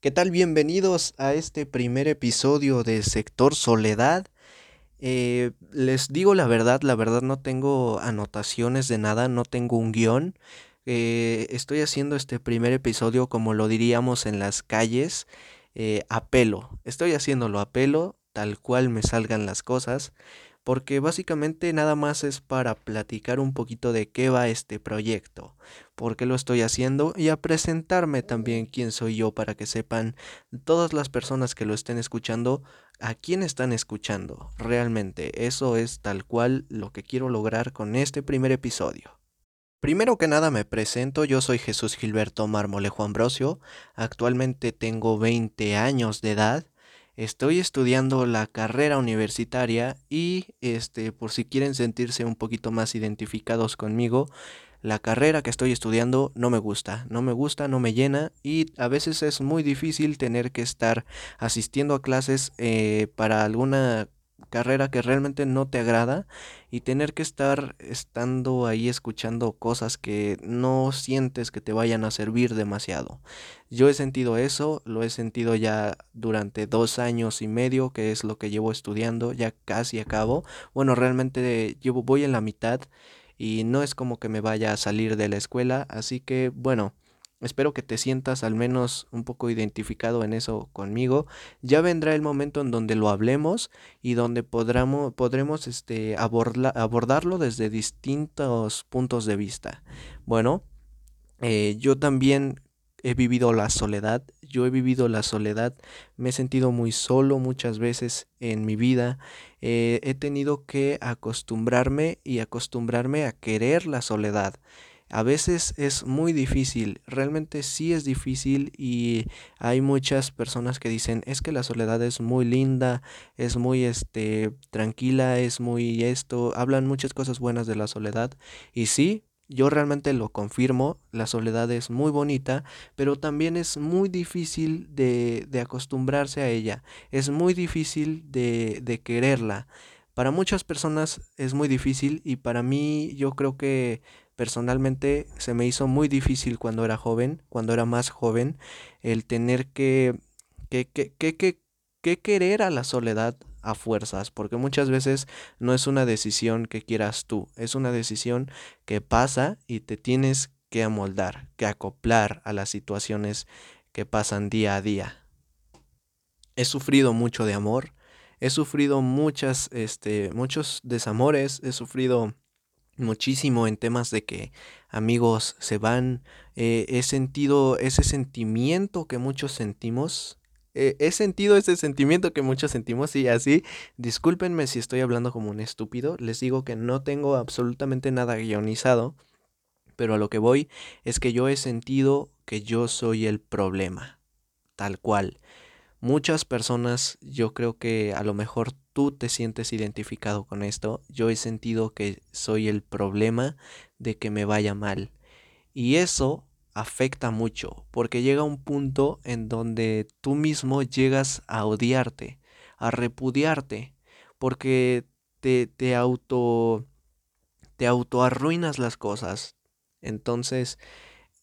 ¿Qué tal? Bienvenidos a este primer episodio de Sector Soledad. Eh, les digo la verdad, la verdad no tengo anotaciones de nada, no tengo un guion. Eh, estoy haciendo este primer episodio como lo diríamos en las calles, eh, a pelo. Estoy haciéndolo a pelo, tal cual me salgan las cosas porque básicamente nada más es para platicar un poquito de qué va este proyecto, por qué lo estoy haciendo y a presentarme también quién soy yo para que sepan todas las personas que lo estén escuchando a quién están escuchando. Realmente eso es tal cual lo que quiero lograr con este primer episodio. Primero que nada me presento, yo soy Jesús Gilberto Marmolejo Ambrosio, actualmente tengo 20 años de edad, Estoy estudiando la carrera universitaria y este por si quieren sentirse un poquito más identificados conmigo, la carrera que estoy estudiando no me gusta, no me gusta, no me llena y a veces es muy difícil tener que estar asistiendo a clases eh, para alguna carrera que realmente no te agrada y tener que estar estando ahí escuchando cosas que no sientes que te vayan a servir demasiado. Yo he sentido eso, lo he sentido ya durante dos años y medio, que es lo que llevo estudiando, ya casi acabo. Bueno, realmente voy en la mitad y no es como que me vaya a salir de la escuela, así que bueno. Espero que te sientas al menos un poco identificado en eso conmigo. Ya vendrá el momento en donde lo hablemos y donde podremos, podremos este, abordarlo desde distintos puntos de vista. Bueno, eh, yo también he vivido la soledad, yo he vivido la soledad, me he sentido muy solo muchas veces en mi vida, eh, he tenido que acostumbrarme y acostumbrarme a querer la soledad. A veces es muy difícil, realmente sí es difícil y hay muchas personas que dicen es que la soledad es muy linda, es muy este tranquila, es muy esto, hablan muchas cosas buenas de la soledad y sí, yo realmente lo confirmo, la soledad es muy bonita, pero también es muy difícil de, de acostumbrarse a ella, es muy difícil de, de quererla. Para muchas personas es muy difícil y para mí yo creo que personalmente se me hizo muy difícil cuando era joven, cuando era más joven, el tener que, que, que, que, que querer a la soledad a fuerzas, porque muchas veces no es una decisión que quieras tú, es una decisión que pasa y te tienes que amoldar, que acoplar a las situaciones que pasan día a día. He sufrido mucho de amor, he sufrido muchas, este, muchos desamores, he sufrido muchísimo en temas de que amigos se van. Eh, he sentido ese sentimiento que muchos sentimos. Eh, he sentido ese sentimiento que muchos sentimos y así, discúlpenme si estoy hablando como un estúpido, les digo que no tengo absolutamente nada guionizado, pero a lo que voy es que yo he sentido que yo soy el problema, tal cual. Muchas personas, yo creo que a lo mejor tú te sientes identificado con esto, yo he sentido que soy el problema de que me vaya mal. Y eso afecta mucho, porque llega un punto en donde tú mismo llegas a odiarte, a repudiarte, porque te, te auto te auto arruinas las cosas. Entonces,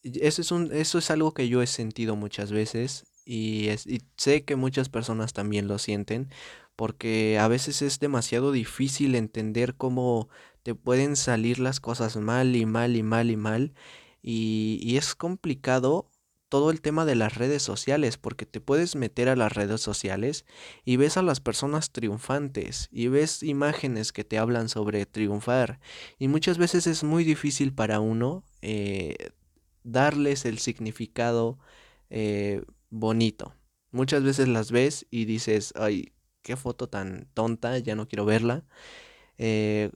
eso es, un, eso es algo que yo he sentido muchas veces y, sé que muchas personas también lo sienten porque a veces es demasiado difícil entender cómo te pueden salir las cosas mal y mal y mal y mal y, y es complicado todo el tema de las redes sociales, porque te puedes meter a las redes sociales y ves a las personas triunfantes y ves imágenes que te hablan sobre triunfar y muchas veces es muy difícil para uno eh, darles el significado eh, bonito. Muchas veces las ves y dices, ay, qué foto tan tonta, ya no quiero verla. Eh,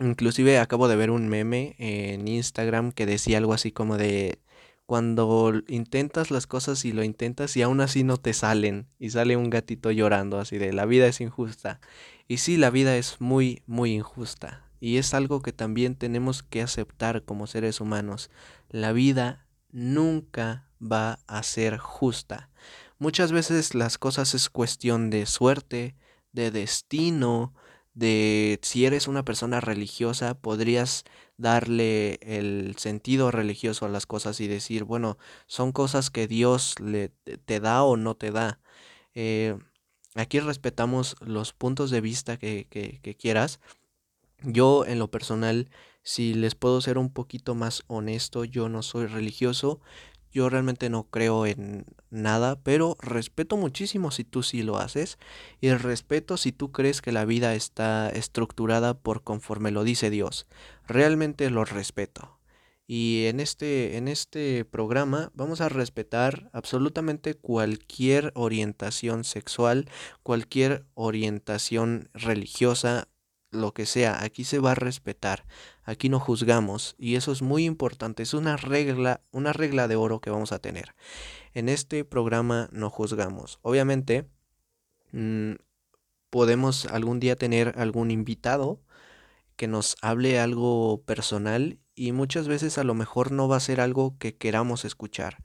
inclusive acabo de ver un meme en Instagram que decía algo así como de cuando intentas las cosas y lo intentas y aún así no te salen y sale un gatito llorando así de la vida es injusta. Y sí, la vida es muy, muy injusta. Y es algo que también tenemos que aceptar como seres humanos. La vida nunca va a ser justa. Muchas veces las cosas es cuestión de suerte, de destino, de si eres una persona religiosa, podrías darle el sentido religioso a las cosas y decir, bueno, son cosas que Dios le, te da o no te da. Eh, aquí respetamos los puntos de vista que, que quieras. Yo en lo personal, si les puedo ser un poquito más honesto, yo no soy religioso, yo realmente no creo en nada, pero respeto muchísimo si tú sí lo haces y respeto si tú crees que la vida está estructurada por conforme lo dice Dios. Realmente lo respeto. Y en este, en este programa vamos a respetar absolutamente cualquier orientación sexual, cualquier orientación religiosa, lo que sea, aquí se va a respetar, aquí no juzgamos y eso es muy importante, es una regla, una regla de oro que vamos a tener. En este programa no juzgamos. Obviamente, mm, podemos algún día tener algún invitado que nos hable algo personal y muchas veces a lo mejor no va a ser algo que queramos escuchar.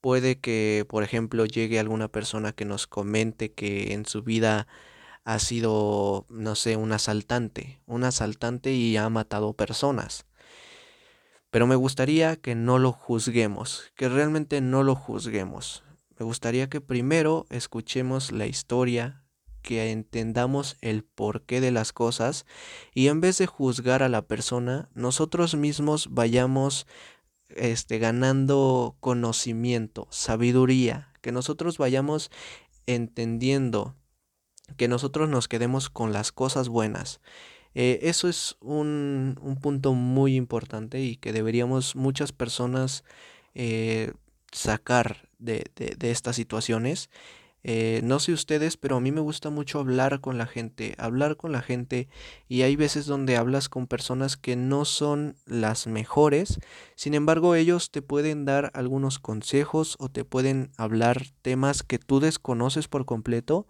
Puede que, por ejemplo, llegue alguna persona que nos comente que en su vida ha sido, no sé, un asaltante, un asaltante y ha matado personas. Pero me gustaría que no lo juzguemos, que realmente no lo juzguemos. Me gustaría que primero escuchemos la historia, que entendamos el porqué de las cosas y en vez de juzgar a la persona, nosotros mismos vayamos este, ganando conocimiento, sabiduría, que nosotros vayamos entendiendo que nosotros nos quedemos con las cosas buenas. Eh, eso es un, un, punto muy importante y que deberíamos muchas personas eh, sacar de, de, de estas situaciones eh, no sé ustedes, pero a mí me gusta mucho hablar con la gente, hablar con la gente y hay veces donde hablas con personas que no son las mejores, sin embargo ellos te pueden dar algunos consejos o te pueden hablar temas que tú desconoces por completo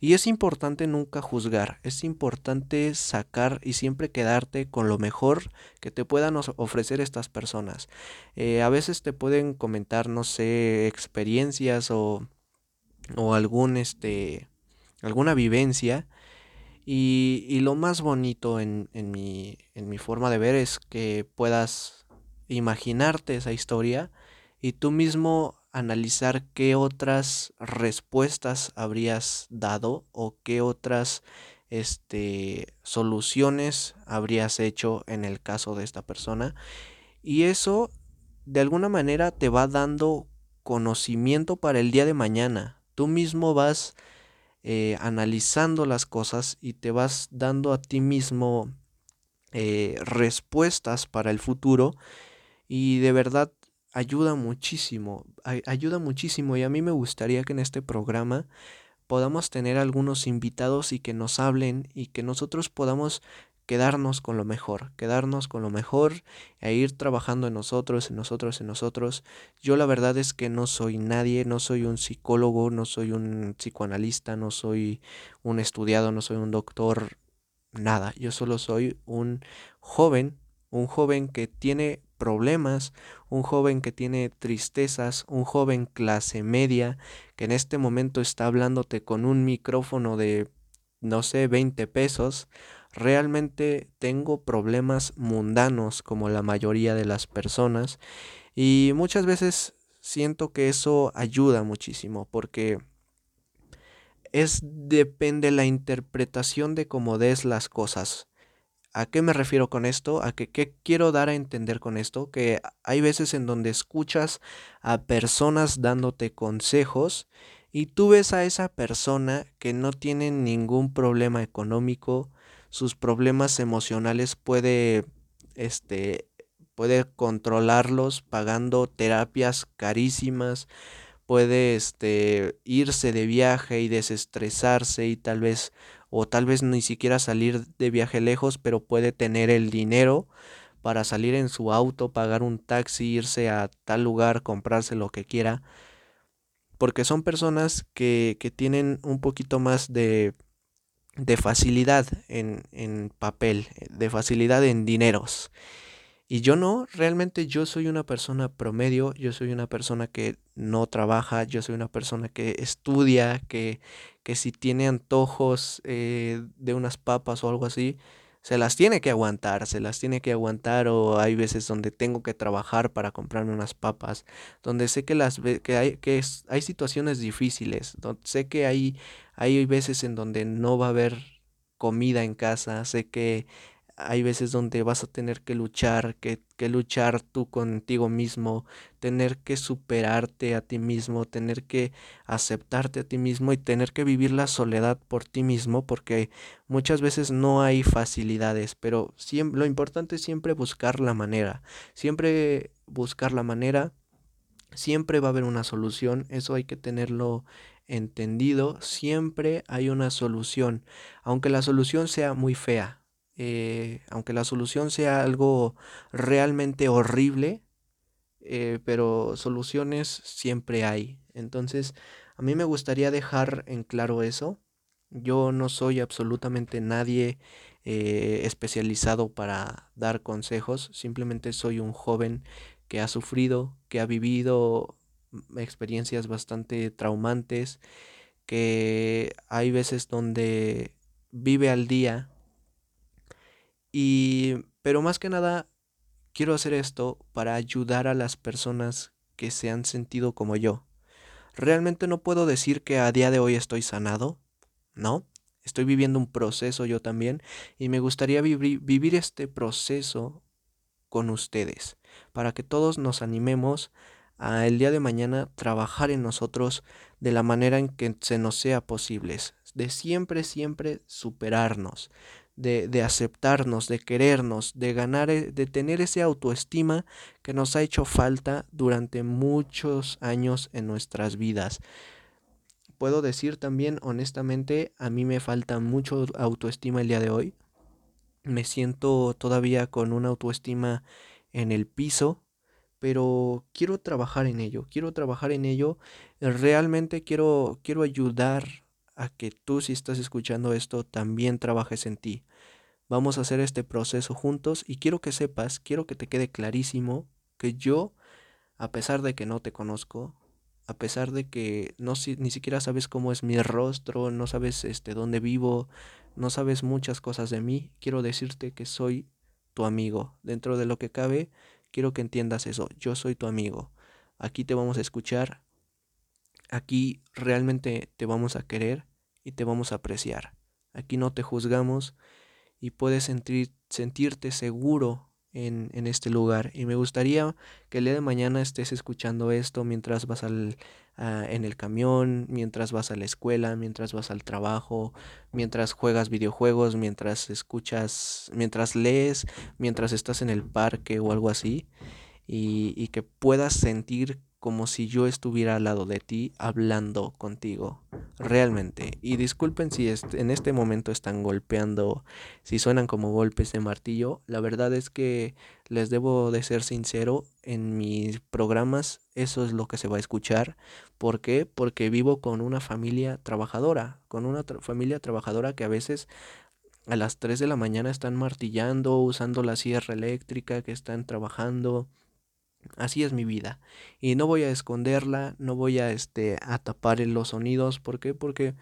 y es importante nunca juzgar, es importante sacar y siempre quedarte con lo mejor que te puedan ofrecer estas personas. Eh, a veces te pueden comentar, no sé, experiencias o o algún este alguna vivencia. Y, y lo más bonito en, en, mi, en mi forma de ver es que puedas imaginarte esa historia y tú mismo analizar qué otras respuestas habrías dado o qué otras este, soluciones habrías hecho en el caso de esta persona. Y eso de alguna manera te va dando conocimiento para el día de mañana Tú mismo vas eh, analizando las cosas y te vas dando a ti mismo eh, respuestas para el futuro y de verdad ayuda muchísimo, ayuda muchísimo y a mí me gustaría que en este programa podamos tener algunos invitados y que nos hablen y que nosotros podamos quedarnos con lo mejor, quedarnos con lo mejor e ir trabajando en nosotros, en nosotros, en nosotros. Yo la verdad es que no soy nadie, no soy un psicólogo, no soy un psicoanalista, no soy un estudiado, no soy un doctor, nada. Yo solo soy un joven, un joven que tiene problemas, un joven que tiene tristezas, un joven clase media que en este momento está hablándote con un micrófono de no sé, 20 pesos, realmente tengo problemas mundanos como la mayoría de las personas y muchas veces siento que eso ayuda muchísimo porque es depende la interpretación de cómo des las cosas. ¿A qué me refiero con esto? ¿A qué quiero dar a entender con esto? Que hay veces en donde escuchas a personas dándote consejos y tú ves a esa persona que no tiene ningún problema económico, sus problemas emocionales puede, este, puede controlarlos pagando terapias carísimas, puede este, irse de viaje y desestresarse y tal vez, o tal vez ni siquiera salir de viaje lejos, pero puede tener el dinero para salir en su auto, pagar un taxi, irse a tal lugar, comprarse lo que quiera. Porque son personas que, que tienen un poquito más de de facilidad en, en papel, de facilidad en dineros. Y yo no, realmente yo soy una persona promedio, yo soy una persona que no trabaja, yo soy una persona que estudia, que, que si tiene antojos eh, de unas papas o algo así, se las tiene que aguantar, se las tiene que aguantar o hay veces donde tengo que trabajar para comprarme unas papas, donde sé que las que hay que hay situaciones difíciles, donde sé que hay hay veces en donde no va a haber comida en casa, sé que hay veces donde vas a tener que luchar, que, que, luchar tú contigo mismo, tener que superarte a ti mismo, tener que aceptarte a ti mismo y tener que vivir la soledad por ti mismo, porque muchas veces no hay facilidades, pero siempre, lo importante es siempre buscar la manera, siempre buscar la manera, siempre va a haber una solución, eso hay que tenerlo entendido, siempre hay una solución, aunque la solución sea muy fea, eh, aunque la solución sea algo realmente horrible, eh, pero soluciones siempre hay. Entonces, a mí me gustaría dejar en claro eso. Yo no soy absolutamente nadie eh, especializado para dar consejos, simplemente soy un joven que ha sufrido, que ha vivido experiencias bastante traumantes, que hay veces donde vive al día y, pero más que nada, quiero hacer esto para ayudar a las personas que se han sentido como yo. Realmente no puedo decir que a día de hoy estoy sanado, ¿no? Estoy viviendo un proceso yo también y me gustaría vivir este proceso con ustedes, para que todos nos animemos a el día de mañana trabajar en nosotros de la manera en que se nos sea posible, de siempre, siempre superarnos, de, aceptarnos, de querernos, de ganar, eh, de tener ese autoestima que nos ha hecho falta durante muchos años en nuestras vidas. Puedo decir también honestamente, a mí me falta mucho autoestima el día de hoy. Me siento todavía con una autoestima en el piso, pero quiero trabajar en ello, quiero trabajar en ello. Realmente quiero, quiero ayudar a que tú si estás escuchando esto también trabajes en ti. Vamos a hacer este proceso juntos y quiero que sepas, quiero que te quede clarísimo que yo, a pesar de que no te conozco, a pesar de que no ni siquiera sabes cómo es mi rostro, no sabes este dónde vivo, no sabes muchas cosas de mí, quiero decirte que soy tu amigo. Dentro de lo que cabe, quiero que entiendas eso. Yo soy tu amigo. Aquí te vamos a escuchar, Aquí realmente te vamos a querer y te vamos a apreciar. Aquí no te juzgamos y puedes sentir, sentirte seguro en, en, este lugar. Y me gustaría que el día de mañana estés escuchando esto mientras vas al, en el camión, mientras vas a la escuela, mientras vas al trabajo, mientras juegas videojuegos, mientras escuchas, mientras lees, mientras estás en el parque o algo así. Y, y que puedas sentir como si yo estuviera al lado de ti hablando contigo, realmente. Y disculpen si en este momento están golpeando, si suenan como golpes de martillo, la verdad es que les debo de ser sincero, en mis programas eso es lo que se va a escuchar. ¿Por qué? Porque vivo con una familia trabajadora, con una familia trabajadora que a veces a las 3 de la mañana están martillando, usando la sierra eléctrica, que están trabajando Así es mi vida. Y no voy a esconderla, no voy a, este, a tapar los sonidos. ¿Por qué? Porque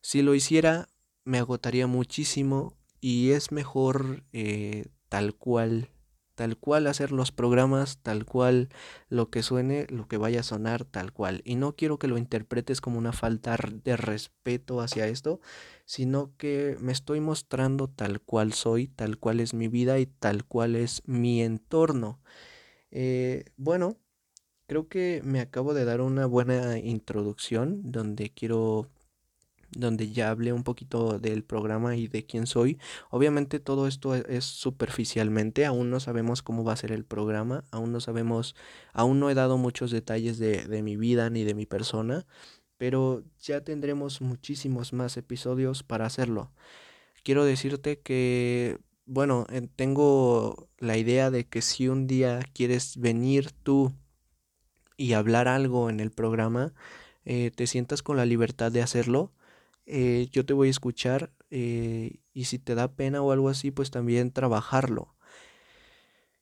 si lo hiciera me agotaría muchísimo y es mejor eh, tal cual, tal cual hacer los programas, tal cual lo que suene, lo que vaya a sonar, tal cual. Y no quiero que lo interpretes como una falta de respeto hacia esto, sino que me estoy mostrando tal cual soy, tal cual es mi vida y tal cual es mi entorno. Eh, bueno, creo que me acabo de dar una buena introducción donde quiero donde ya hablé un poquito del programa y de quién soy. Obviamente todo esto e, es superficialmente, aún no sabemos cómo va a ser el programa, aún no sabemos, aún no he dado muchos detalles de, de mi vida ni de mi persona, pero ya tendremos muchísimos más episodios para hacerlo. Quiero decirte que bueno, tengo la idea de que si un día quieres venir tú y hablar algo en el programa, eh, te sientas con la libertad de hacerlo. Eh, yo te voy a escuchar eh, y si te da pena o algo así, pues también trabajarlo.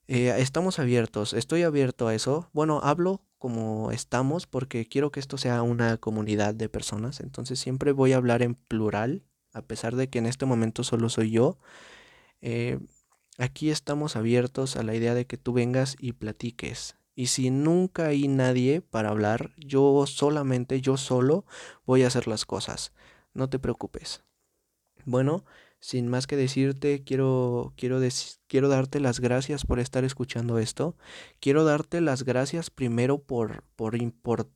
estamos abiertos, estoy abierto a eso. Bueno, hablo como estamos porque quiero que esto sea una comunidad de personas. Entonces siempre voy a hablar en plural, a pesar de que en este momento solo soy yo. Eh, aquí estamos abiertos a la idea de que tú vengas y platiques. Y si nunca hay nadie para hablar, yo solamente, yo solo voy a hacer las cosas. No te preocupes. Bueno, sin más que decirte, quiero, quiero, quiero darte las gracias por estar escuchando esto. Quiero darte las gracias primero por, por,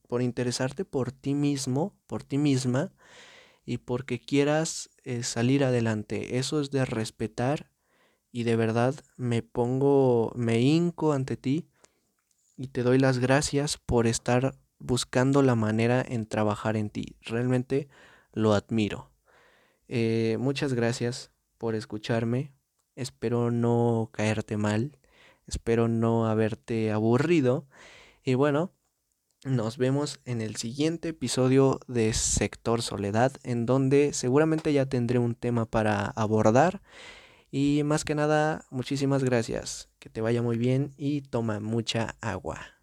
por, interesarte por ti mismo, por ti misma, y porque quieras eh, salir adelante. Eso es de respetar y de verdad me pongo, me hinco ante ti y te doy las gracias por estar buscando la manera en trabajar en ti. Realmente lo admiro. Eh, muchas gracias por escucharme. Espero no caerte mal. Espero no haberte aburrido. Y bueno, nos vemos en el siguiente episodio de Sector Soledad, en donde seguramente ya tendré un tema para abordar. Y más que nada, muchísimas gracias. Que te vaya muy bien y toma mucha agua.